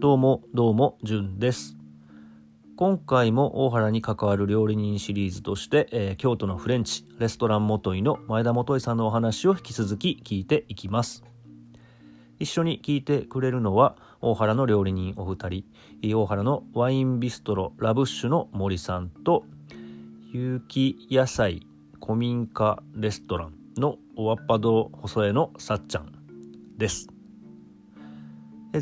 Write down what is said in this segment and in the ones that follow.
どうもどうもじゅんです。今回も大原に関わる料理人シリーズとして、えー京都のフレンチレストラン元井の前田元井さんのお話を引き続き聞いていきます。一緒に聞いてくれるのは大原の料理人お二人。大原のワインビストロラブッシュの森さんと有機野菜古民家レストランのおわっぱ堂細江のさっちゃんです。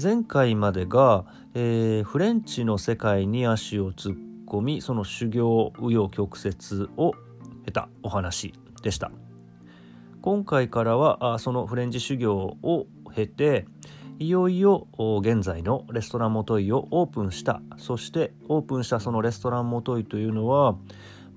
前回までが、えーフレンチの世界に足を突っ込みその修行紆余曲折を経たお話でした。今回からはそのフレンチ修行を経ていよいよ現在のレストラン元井をオープンした。そしてオープンしたそのレストラン元井というのは、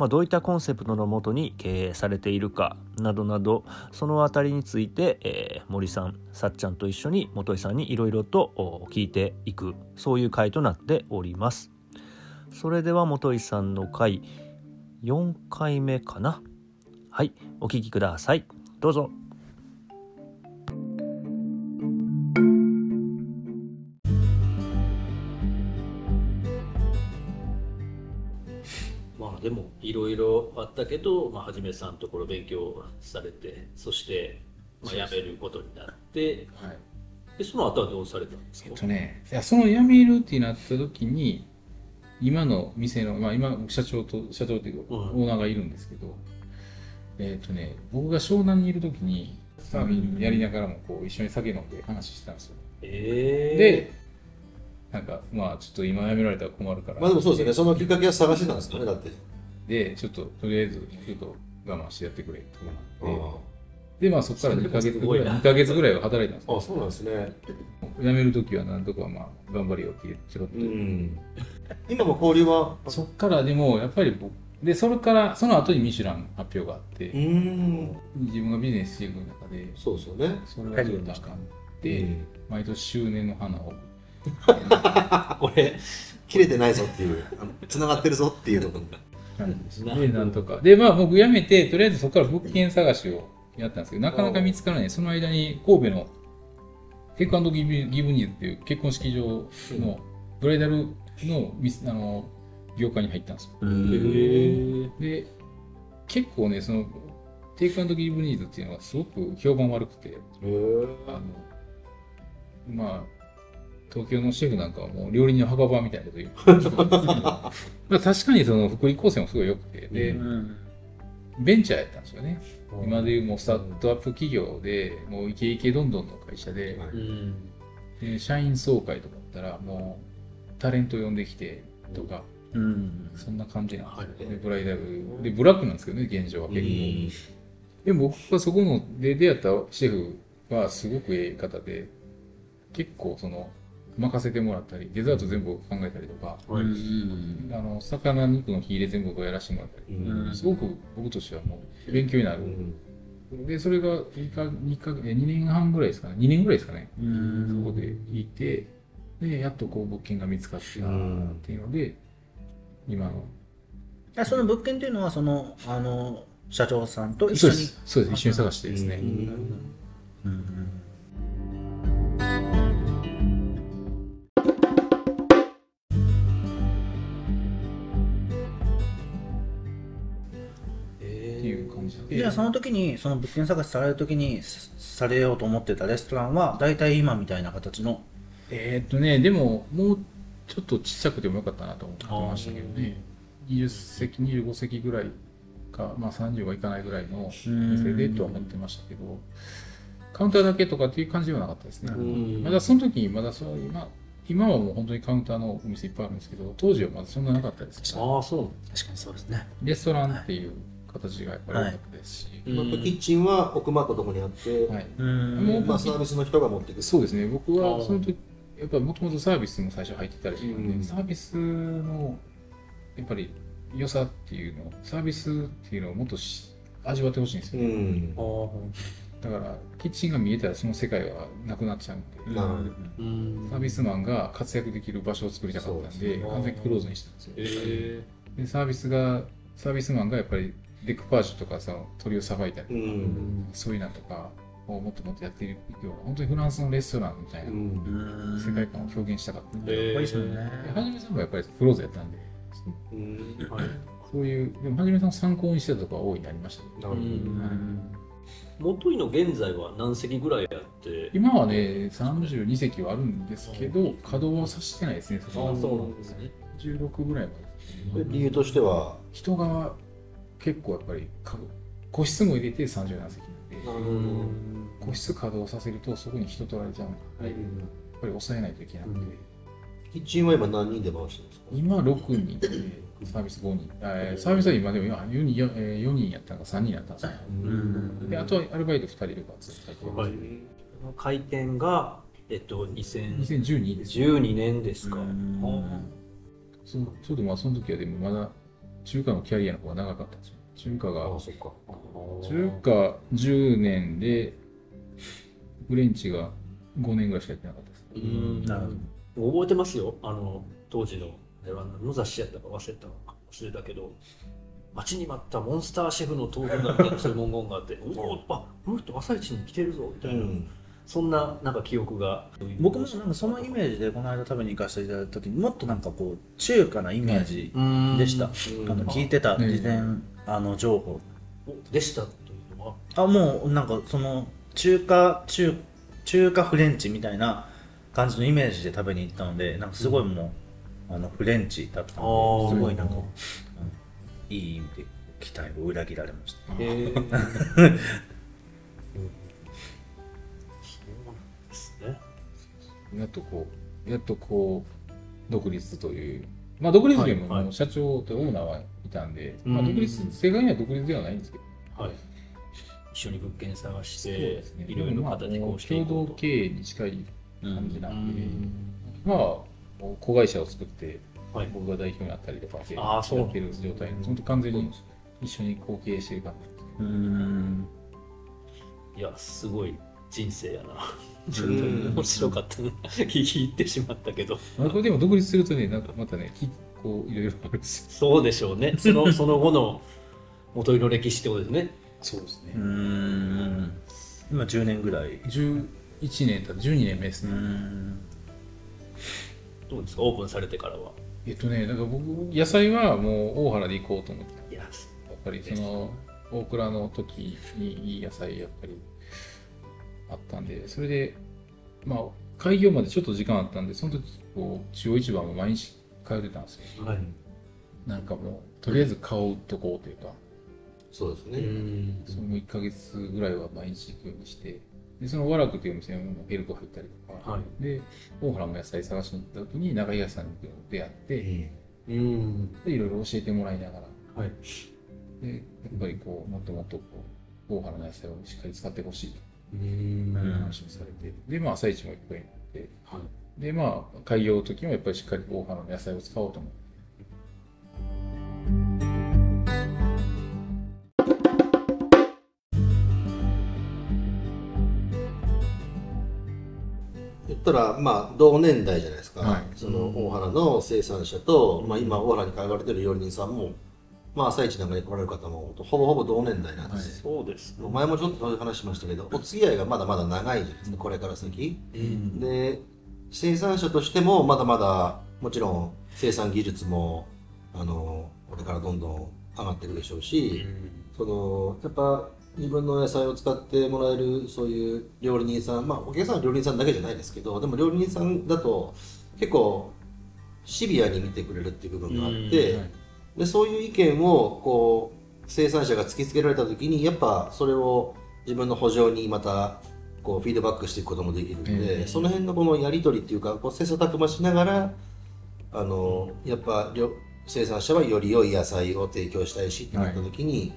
まあ、どういったコンセプトのもとに経営されているかなどなどそのあたりについて、えー森さんさっちゃんと一緒に元井さんにいろいろと聞いていくそういう回となっております。それでは元井さんの回4回目かな？はいお聴きください。どうぞ。まあでもいろいろあったけど、まあ、はじめさんのところ勉強されてそして、まあ、辞めることになってはい、でその後はどうされたんですか？えっとね、いやその辞めるってなった時に、今の店の、まあ、今、社長と、社長っていうか、うん。オーナーがいるんですけど、えっとね、僕が湘南にいる時に、サーフィンやりながらもこう一緒に酒飲んで話してたんですよ。えー、で、なんか、まあ、ちょっと今辞められたら困るから。まあでもそうですよね、そのきっかけは探してたんですよね、だって。で、ちょっと、とりあえず、ちょっと我慢してやってくれとあ思って。で、まあ、そこから2ヶ月ぐらい、すごいな2ヶ月ぐらいは働いたんですよあ、そうなんですね。辞める時はなんとかまあ頑張りよってちょろっと、うん。今も交流は、そっからでもやっぱり僕でそれからその後にミシュラン発表があって、うん。自分がビジネスしていく中でそうですよね。それはちょっとあかんで、うん毎年周年の花を 俺、切れてないぞっていう、あの繋がってるぞっていうところなでなんとか。でまあ僕辞めてとりあえずそこから物件探しをやったんですけどなかなか見つからない。その間に神戸のテイクギブギブニーズっていう結婚式場のブライダルのミスあの業界に入ったんですよ。えー、で結構ねそのテイクギブニーズっていうのがすごく評判悪くてあのまあ東京のシェフなんかはもう料理人の墓場みたいなこと言う。ま あ確かにその福利厚生もすごい良くて。で、うベンチャーやったんですよね。今でいうもうスタートアップ企業でもうイケイケどんどんの会社で,、はいうん。で社員総会とかだったらもうタレント呼んできてとか、うん。そんな感じなんですよ、はい。でブライダル。でブラックなんですけどね現状は結構、でも僕はそこので出会ったシェフはすごくええ方で結構その任せてもらったりデザート全部考えたりとか、はい。あの魚肉の火入れ全部僕やらせてもらったり、うん。すごく僕としてはもう勉強になる、でそれが2か2かえ2年半ぐらいですかね。2年ぐらいですかね、そこでいてでやっとこう物件が見つかったっていうので、今の。あその物件というのはそのあの社長さんと一緒に？そうです。そうです。一緒に探してですね、うんゃあその時にその物件探しされる時にさされようと思ってたレストランは大体今みたいな形の。えーっとね、でも、もうちょっとちっちゃくてもよかったなと思ってましたけどね、20席、25席ぐらいか、まあ30はいかないぐらいの店でとは思ってましたけど、カウンターだけとかっていう感じではなかったですね。ん。まだその時に、まだそう今、今はもう本当にカウンターのお店いっぱいあるんですけど、当時はまだそんななかったですから、ああそう。確かにそうですね。レストランっていう形がやっぱり多かったですし、まあキッチンは奥まったところにあって、はい。うん。もうまあ、サービスの人が持っていく。そうですね、僕はその時、やっぱりもともとサービスも最初入ってたりしてるんで、うん。サービスのやっぱり良さっていうの、サービスっていうのをもっとし味わってほしいんですうよ、ん。だから、キッチンが見えたらその世界はなくなっちゃうんで、うん。サービスマンが活躍できる場所を作りたかったんで、完全にクローズにしたんですよ。え。で、サービスが、サービスマンがやっぱりデクパージュとかさ、鳥をさばいたりとか、うん。そういうなんとか、をもっともっとやっていくような本当にフランスのレストランみたいなうん。世界観を表現したかったんで、へーかっこいいですよね。ではじめさんもやっぱりフローズやったんでうん。はい。そういうでもはじめさんを参考にしてたところは大いにありましたね。なるほどうん。元井の現在は何席ぐらいやって？今はね32席はあるんですけど稼働はさせてないですねそこは。そうなんですね。16ぐらいまで。で理由としては？人が結構やっぱりか個室も入れて37席なんで個室稼働させるとそこに人取られちゃうんで、やっぱり抑えないといけなくて、キッチンは今何人で回してるんですか？今6人でサービス5人。えーサービスは今でも4人 4, えー4人やったのが3人やったんですよ。うん。であとはアルバイト2人いればずっと入ってがえっと2012 2012です年ですか。うん。はそちょうどまあその時はでもまだ中華のキャリアの方が長かったんですよ。中華が中華10年でフレンチが5年ぐらいしかやってなかったです。うんなるほど。覚えてますよ。あの当時のあれは何の雑誌やったか忘れた忘れたけど待ちに待ったモンスターシェフの登場だみたいなそういう文言があっておおあこの人朝一に来てるぞみたいな、うんそんななんか記憶が。僕もなんかそのイメージでこの間食べに行かせていただいた時にもっとなんかこう中華なイメージでした、うん。あの聞いてたね事前あの情報おでしたというのは。あもうなんかその中華中中華フレンチみたいな感じのイメージで食べに行ったのでなんかすごいもう、あのフレンチだったあのー。ですごいなんか、うん。いい意味で期待を裏切られました やっとこうやっとこう独立というまあ独立でもはいはい。もう社長とオーナーはいたんで、うん。まあ独立正確には独立ではないんですけど。はい。一緒に物件探してね。いろいろ形こうしてい共同経営に近い感じなんで、うん。まあ子会社を作ってはい。僕が代表になったりとかであーそう。やってる状態本当完全に一緒に後継してる感じうーん。いやすごい人生やなちょっとうん。面白かったな 聞いてしまったけど。まあこれでも独立するとねなんかまたねきこういろいろあるんですよ。そうでしょうね。その その後の元井の歴史ってことですね。そうですね。うーん。今10年ぐらい。11年た。12年目ですね、ん。どうですか？オープンされてからは。えっとねだから僕野菜はもう大原で行こうと思って。いややっぱりその大倉の時にいい野菜やっぱりあったんでそれでまあ開業までちょっと時間あったんでその時こう中央市場も毎日通ってたんですよはい。なんかもうとりあえず買うとこうというかうそうですね。ん。その1ヶ月ぐらいは毎日行くようにしてでその和楽というお店もヘルト入ったりとか、はい。で大原も野菜探しに行った時に中東さんに出会って、うん。でいろいろ教えてもらいながら。はい。でやっぱりこうもっともっとこう大原の野菜をしっかり使ってほしいとうん。話をされて、でまあ朝市もいっぱいになって。はい。でまあ開業の時もやっぱりしっかり大原の野菜を使おうと思って。言ったらまあ同年代じゃないですか、はい。その大原の生産者と、まあ、今大原に通われてる料理人さんも、まあ、朝市なんかに来られる方もほぼほぼ同年代なんです、そうです。ね前もちょっとそういう話しましたけどお付き合いがまだまだ長いじゃないです。かこれから先、うん。で生産者としてもまだまだもちろん生産技術もあのこれからどんどん上がっていくでしょうし、そのやっぱ自分の野菜を使ってもらえるそういう料理人さんまあお客さんは料理人さんだけじゃないですけどでも料理人さんだと結構シビアに見てくれるっていう部分があって、はいでそういう意見をこう生産者が突きつけられた時にやっぱそれを自分の補助にまたこうフィードバックしていくこともできるので、ええ。その辺のこのやり取りっていうかこう切磋琢磨しながらあのやっぱ生産者はより良い野菜を提供したいしってなった時に、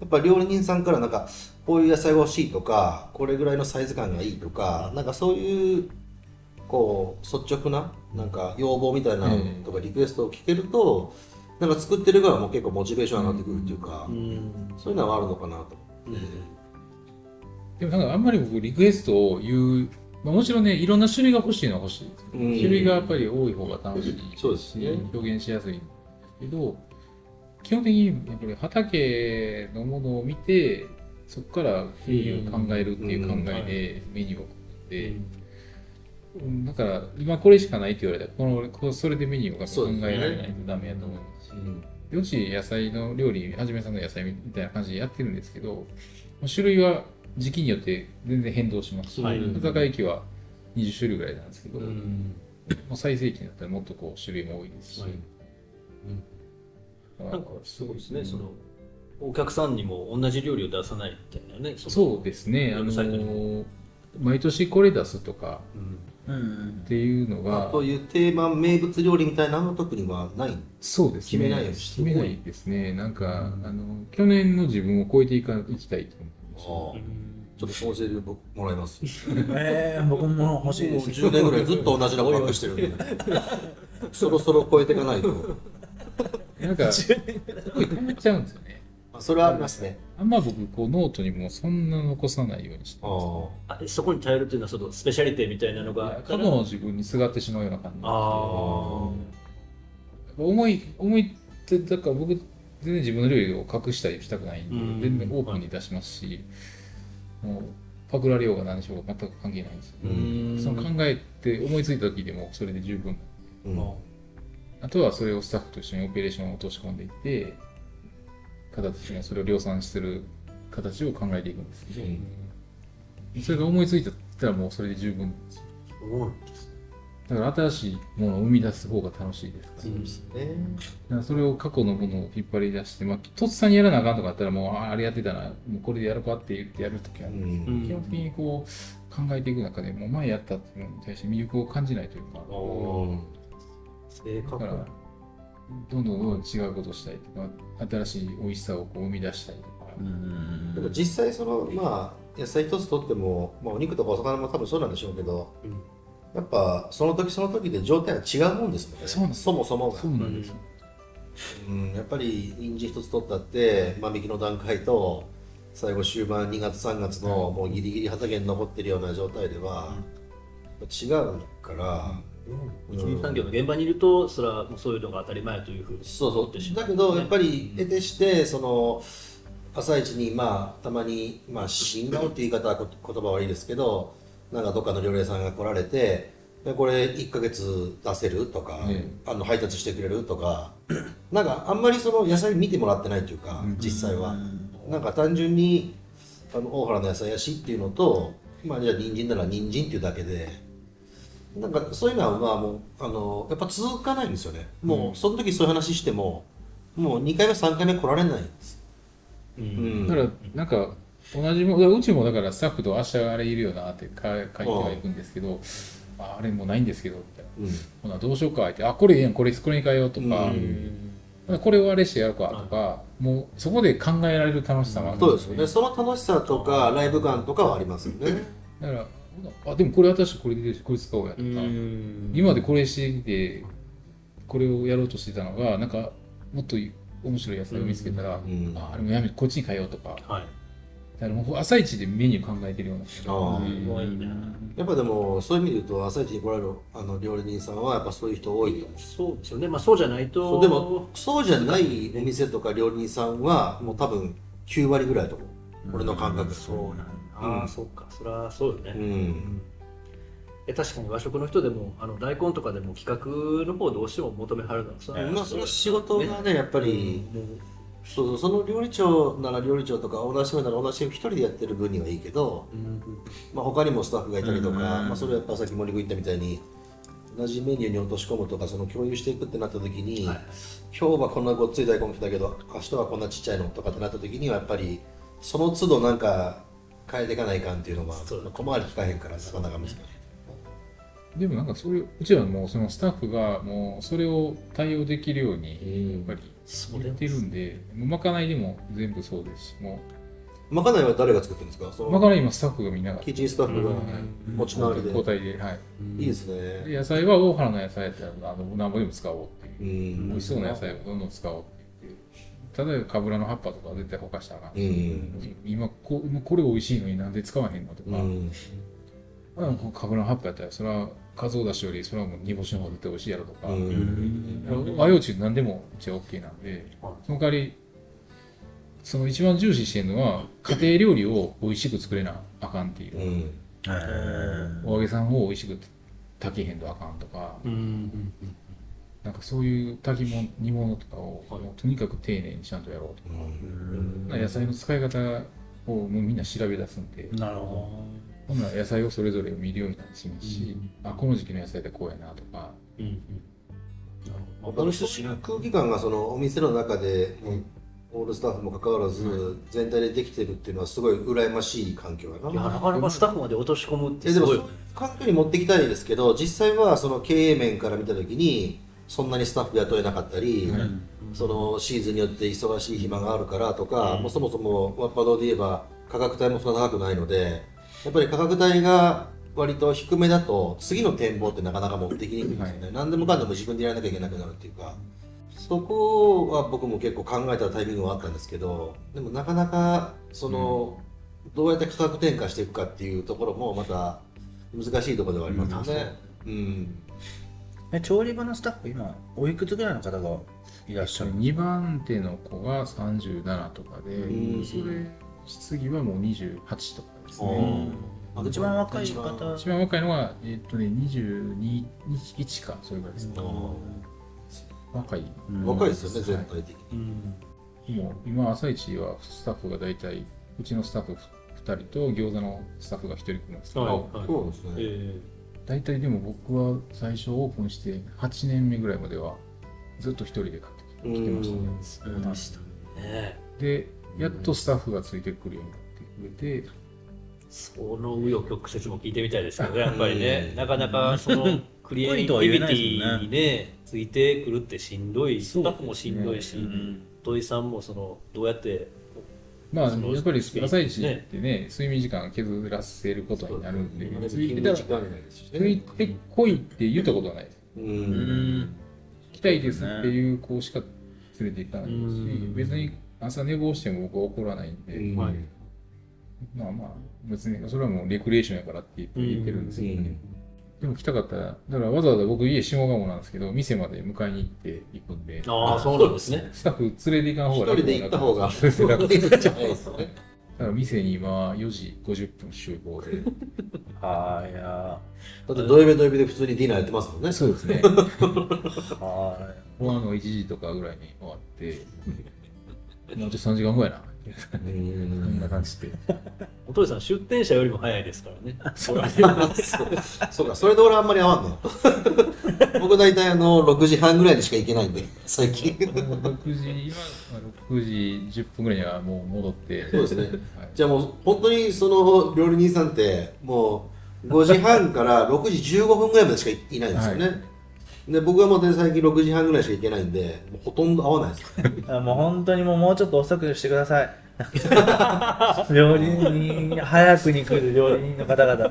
やっぱ料理人さんからなんかこういう野菜が欲しいとかこれぐらいのサイズ感がいいとかなんかそういうこう率直ななんか要望みたいなのとかリクエストを聞けると、なんか作ってる側も結構モチベーション上がってくるっていうか、うん。そういうのはあるのかなと思って。でもなんかあんまり僕リクエストを言う、まあ、もちろんねいろんな種類が欲しいのは欲しいうん種類がやっぱり多い方が楽しい。そうですね。表現しやすいんですけど基本的にやっぱり畑のものを見てそこからメニューを考えるっていう考えでメニューを組んで、うん。だから今これしかないって言われたらこのそれでメニューが考えられないとダメやと思うし、よし野菜の料理はじめさんの野菜みたいな感じでやってるんですけど種類は時期によって全然変動します。し、はい戦い期は20種類ぐらいなんですけど、もうん。う最盛期になったらもっとこう種類も多いですし、はい。だからなんかすごいですね、そのお客さんにも同じ料理を出さないみたいなねそうですね、あの毎年これ出すとかうんうんっていうのが、という定番名物料理みたいなのは特にはない。そうですね、決めない決めないですね、なんか、あの去年の自分を超えていかいきたいと思ってまちょっと構成で僕もらいます。えー、僕も欲しいもうです10年ぐらいずっと同じのばっかしてるんで。そろそろ超えていかないと。すなんか、すごい溜まっちゃうんですよね。あそれはありますね。あんま僕、こうノートにもそんな残さないようにしてあます。ああそこに頼るというのはそのスペシャリティみたいなのが過去の自分にすがってしまうような感じ。あで思い、思いって、だから僕、全然自分の料理を隠したりしたくないんで、うん。全然オープンに出しますし、もうパクられようが何しようが全く関係ないんですよ。うーん。その考えて思いついた時でもそれで十分。うん。あとはそれをスタッフと一緒にオペレーションを落とし込んでいって、形にそれを量産する形を考えていくんですけど、それが思いついたらもうそれで十分すだから新しいものを生み出す方が楽しいですから。そうですね。だからそれを過去のものを引っ張り出して、まあ、とっさにやらなあかんとかあったらもう、ああれやってたな、もうこれでやるかって言ってやるときは、ううん。ん基本的にこう考えていく中でもう前やったっていうのに対して魅力を感じないというか、お正確だから、どんどんどんどん違うことをしたいとか、新しい美味しさをこう生み出したいとか、うんでも実際そのまあ野菜一つとっても、まあ、お肉とかお魚も多分そうなんでしょうけど、うん。やっぱその時その時で状態は違うもんですもんね。そうなんですそもそもが。そうなんですよ。うん、やっぱり人参一つ取ったって間引きの段階と最後終盤2月3月のもうギリギリ畑に残ってるような状態では違うから、一次産業の現場にいるとそれはもうそういうのが当たり前というふうにそう思ってしまそう。だけどやっぱり得てしてその朝一にまあたまにまあ新顔っていう言い方はこ言葉悪いですけどなんかどっかの料理屋さんが来られてでこれ1ヶ月出せるとか、えあの配達してくれるとか なんかあんまりその野菜見てもらってないというか、実際は、なんか単純にあの大原の野菜やしっていうのとまあじゃあ人参なら人参っていうだけでなんかそういうのはまあもうあのやっぱ続かないんですよね。もうその時そういう話してももう2回目3回目来られないんです。ううん。んだから、なんか、同じも、うちもだからスタッフと明日あれいるよなってか書いてはいくんですけど、ああれもうないんですけど、みたいな。うん。ほな、どうしようかって、あ、これええやん、これ、これに変えようとか、うん。これをあれしてやるかとか、もうそこで考えられる楽しさがあるんそうですよね。その楽しさとかライブ感とかはありますよね。だから、あ、でもこれ私これでこれ使おうやとか、うん。今までこれしてきて、これをやろうとしてたのが、なんか、もっと面白いやつを見つけたら、んあ、あれもやめ、こっちに変えようとか、はい。だからもう朝一でメニュー考えてるような。ああすごいなやっぱでもそういう意味で言うと朝一に来られるあの料理人さんはやっぱそういう人多いと思う。そうですよね。まあそうじゃないとそうでもそうじゃないお店とか料理人さんはもう多分9割ぐらいだと思う。俺の感覚そうなんだ、うんああそうか。それはそうよね、うん。え確かに和食の人でもあの大根とかでも企画の方どうしても求めはるのはそれはまあその仕事がねやっぱりそうそうその料理長なら料理長とかオーナーシェフならオーナーシェフ一人でやってる分にはいいけど、うん。まあ、他にもスタッフがいたりとか、うん。まあ、それはやっぱさっき森君言ったみたいに同じメニューに落とし込むとかその共有していくってなった時に、はい。今日はこんなごっつい大根来たけど明日はこんなちっちゃいのとかってなった時にはやっぱりその都度なんか変えていかないかんっていうのはそう小回り聞かへんからなかなか難しい。でもなんかそれ、うちはもうそのスタッフがもうそれを対応できるように、やっぱり言ってるんで、もうまかないでも全部そうです。し、もまかないは誰が作ってるんですか？そうのまかない今スタッフがみんながキッチンスタッフがうん。持ち回りで、交代で、はい。いいですね。で野菜は大原の野菜やったら、あの、なんぼでも使おうっていう。う。ん。美味しそうな野菜をどんどん使おうって言って。例えば、かぶらの葉っぱとかは絶対ほかしたらうし、ん。今こ、今これ美味しいのになんで使わへんのとか、うん。あこのかぶらの葉っぱやったら、それは、かつおだしより、それはもう煮干しの方が絶対美味しいやろとか、うん。和洋中何でもうちは OK なんで、その代わり、その一番重視してるのは家庭料理を美味しく作れなあかんっていう。う、ん。お揚げさんを美味しく炊けへんとあかんとか、うんうんなんかそういう炊き物煮物とかを、はい。もうとにかく丁寧にちゃんとやろうとか、うん。野菜の使い方をもうみんな調べ出すんで、なるほほんなら野菜をそれぞれ見るようになるしますし、あこの時期の野菜ってこうやなとか、うんうん。やっぱりそういう空気感がそのお店の中で、オールスタッフも関わらず全体でできてるっていうのはすごい羨ましい環境やな。いやなかなかスタッフまで落とし込むってえですもごい環境に持っていきたいですけど実際はその経営面から見た時にそんなにスタッフ雇えなかったり、そのシーズンによって忙しい暇があるからとか、もうそもそもワッパドで言えば価格帯もそんな高くないのでやっぱり価格帯が割と低めだと次の展望ってなかなか持ってきにくいんですよね、何でもかんでも自分でやらなきゃいけなくなるっていうか。そこは僕も結構考えたタイミングはあったんですけどでもなかなかその、どうやって価格転嫁していくかっていうところもまた難しいところではありますよね。うんえ調理場のスタッフ今おいくつぐらいの方がいらっしゃる？2番手の子が37とかで、うんそれ次はもう28とかですね。あ一番若い一番方？一番若いのは、えっとね、22、1か、それぐらいですね。若い。若いですよね、はい全体的に。もう今、朝一はスタッフが大体、うちのスタッフ2人と餃子のスタッフが1人来るんですけど、はいはいそうですね。え大体でも僕は最初オープンして8年目ぐらいまではずっと1人で買ってきてましたね。えそうでした。ねで、やっとスタッフがついてくるようになって。くれて、その紆余曲折も聞いてみたいですけどねやっぱりね。うんなかなかその クリエイティビティにね ついてくるってしんどい。スタッフもしんどいしうん。土井さんもそのどうやってまあ、やっぱり朝一ってね、睡眠時間削らせることになるんで、ついてたら、ついてこいって言ったことはないです。う。うん。ん来たいですっていう子しか連れて行かないしうん、別に朝寝坊しても僕は怒らないんで、まあまあ、別にそれはもうレクリエーションやからって言ってるんですけどね。でも来たかったら、だからわざわざ僕家下鴨なんですけど、店まで迎えに行って行くんで、ああそうなんですね スタッフ連れて行かん方一が楽人で行った方が楽じゃないですよね。だから店に今4時50分集合で。はーいやだって土曜日土曜日で普通にディナーやってますもんね。そうですね。は終わるの1時とかぐらいに終わって、もうちょっと3時間後やな。うこんなん感じで。お父さん出店者よりも早いですからねそうそうか、それで俺あんまり合わんの？よ。僕大体あの、6時半ぐらいにしか行けないんで、最近。6時、今、6時10分ぐらいにはもう戻って。そうですね。はいじゃあもう本当にその料理人さんって、もう5時半から6時15分ぐらいまでしかいないんですよね。はで僕はもう最近6時半ぐらいしか行けないんで、もうほとんど合わないです。いもう本当にもうもうちょっと遅くしてください 料理人早くに来る料理人の方々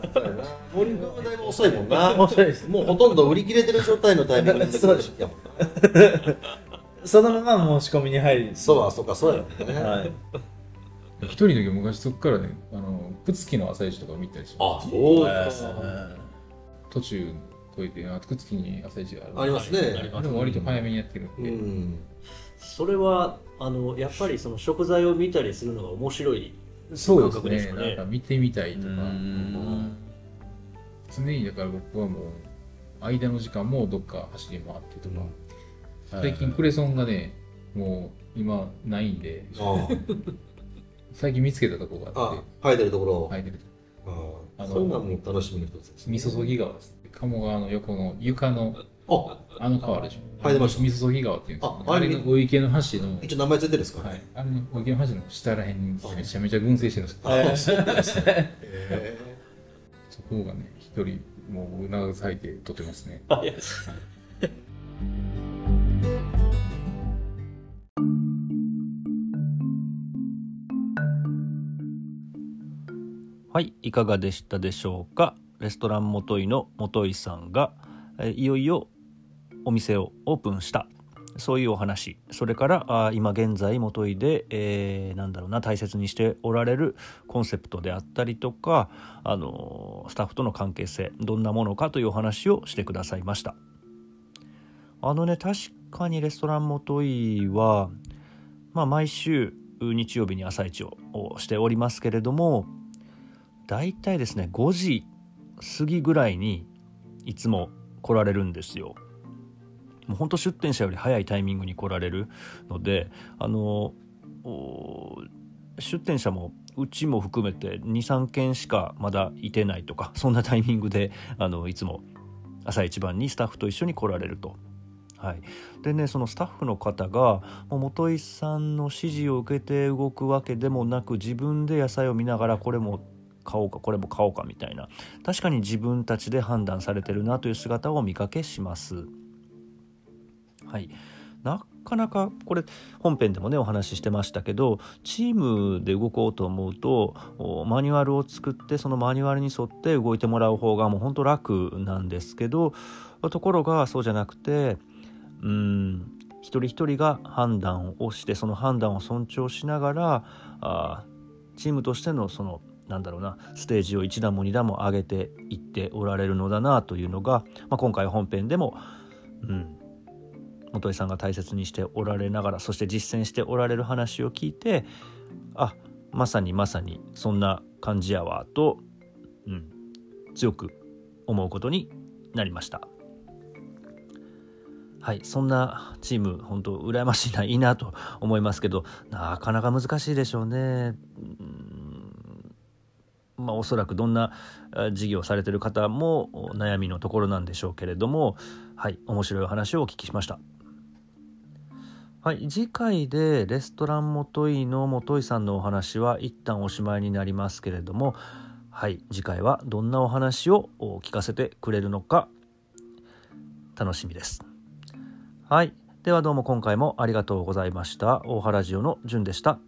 俺もだいぶ遅いもんな。遅いですもうほとんど売り切れてる状態のタイミングでそうですやもんそのまま申し込みに入りそうは、そうか、そうやもんね。はい一人の時昔そこからね、あの、プツキの朝市とか見たりしまあ、す。そうえですか。ー途中越えて、あ、プツキに朝市がある。ありますね。でも割と早めにやってるんうで。ん。それはあのやっぱりその食材を見たりするのが面白いそう感覚でですすね。かねなんか見てみたいとか。うん常にだから僕はもう、間の時間もどっか走り回ってとか。最近クレソンがね、もう今ないんで、あ最近見つけたとこがあっあて、、生えてるところ。生えてるああのあそういうのも楽しみの一つですね。みそそぎ川です。鴨川の横の床のあ、あの川あるでしょ。生えてました。みそそぎ川っていうんですよ、ああれあれのお池の橋の、一応名前ついてるんですか？はい、あれのお池の橋の下らへんにめちゃめちゃ群生してるんですよ。あ、そうなんですね。へそこがね、一人、もう長く咲いて撮ってますね。あいや。はい。いかがでしたでしょうか？レストランもといの元井さんがいよいよお店をオープンした。そういうお話。それから今現在元井で、えーなんだろうな大切にしておられるコンセプトであったりとか、あのスタッフとの関係性どんなものかというお話をしてくださいました。あのね確かにレストラン元井は、まあ、毎週日曜日に朝市をしておりますけれどもだいたいですね5時過ぎぐらいにいつも来られるんですよ。もうほんと出店者より早いタイミングに来られるのであの出店者もうちも含めて23件しかまだいてないとかそんなタイミングであのいつも朝一番にスタッフと一緒に来られると。はい、でねそのスタッフの方がもう元井さんの指示を受けて動くわけでもなく自分で野菜を見ながらこれも買おうかこれも買おうかみたいな確かに自分たちで判断されてるなという姿を見かけします。はい、なかなかこれ本編でもねお話ししてましたけどチームで動こうと思うとマニュアルを作ってそのマニュアルに沿って動いてもらう方がもうほんと楽なんですけどところがそうじゃなくてうん一人一人が判断をしてその判断を尊重しながらあチームとしてのそのなんだろうなステージを1段も2段も上げていっておられるのだなというのが、まあ、今回本編でも、うん、本井さんが大切にしておられながらそして実践しておられる話を聞いてあまさにまさにそんな感じやわと、うん、強く思うことになりました。はい、そんなチーム、本当、羨ましいな、いいなと思いますけど、なかなか難しいでしょうね。まあ、おそらくどんな事業されてる方も悩みのところなんでしょうけれども、はい、面白いお話をお聞きしました。はい、次回でレストラン元井の元井さんのお話は一旦おしまいになりますけれども、はい、次回はどんなお話を聞かせてくれるのか楽しみです。はい、ではどうも今回もありがとうございました。大原ジオのじゅんでした。